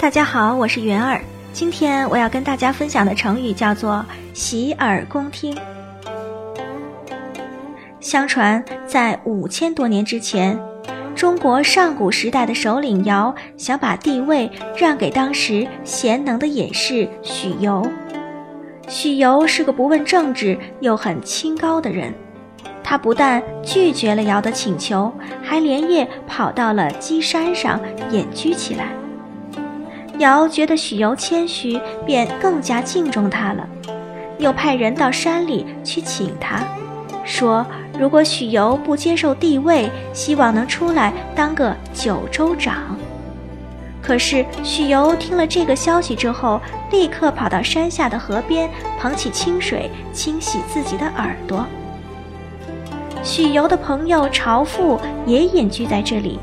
大家好，我是元儿。今天我要跟大家分享的成语叫做“洗耳恭听”。相传，在五千多年之前，中国上古时代的首领尧想把帝位让给当时贤能的隐士许由。许由是个不问政治又很清高的人，他不但拒绝了尧的请求，还连夜跑到了鸡山上隐居起来。尧觉得许由谦虚，便更加敬重他了，又派人到山里去请他，说。如果许由不接受帝位，希望能出来当个九州长。可是许由听了这个消息之后，立刻跑到山下的河边，捧起清水清洗自己的耳朵。许由的朋友朝父也隐居在这里，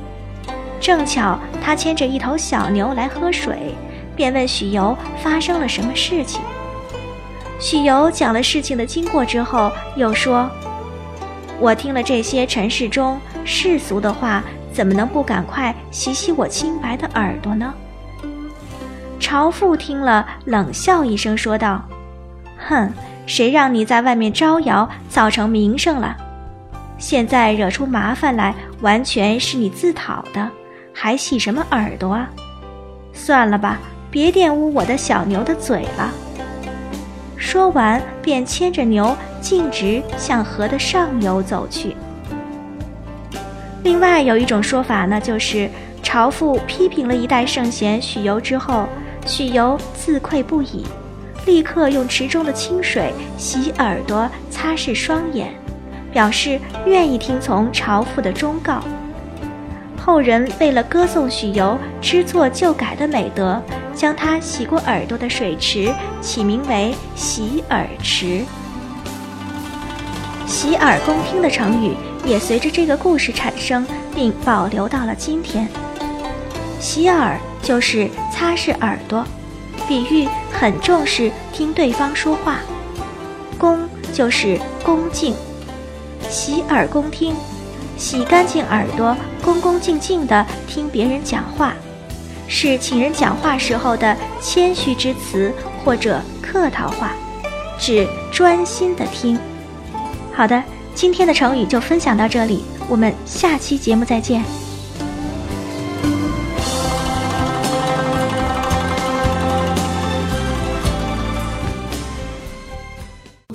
正巧他牵着一头小牛来喝水，便问许由发生了什么事情。许由讲了事情的经过之后，又说。我听了这些尘世中世俗的话，怎么能不赶快洗洗我清白的耳朵呢？朝父听了，冷笑一声，说道：“哼，谁让你在外面招摇，造成名声了？现在惹出麻烦来，完全是你自讨的，还洗什么耳朵啊？算了吧，别玷污我的小牛的嘴了。”说完，便牵着牛径直向河的上游走去。另外有一种说法呢，就是朝父批评了一代圣贤许由之后，许由自愧不已，立刻用池中的清水洗耳朵、擦拭双眼，表示愿意听从朝父的忠告。后人为了歌颂许由知错就改的美德。将他洗过耳朵的水池起名为“洗耳池”。洗耳恭听的成语也随着这个故事产生，并保留到了今天。洗耳就是擦拭耳朵，比喻很重视听对方说话。恭就是恭敬，洗耳恭听，洗干净耳朵，恭恭敬敬地听别人讲话。是请人讲话时候的谦虚之词或者客套话，指专心的听。好的，今天的成语就分享到这里，我们下期节目再见。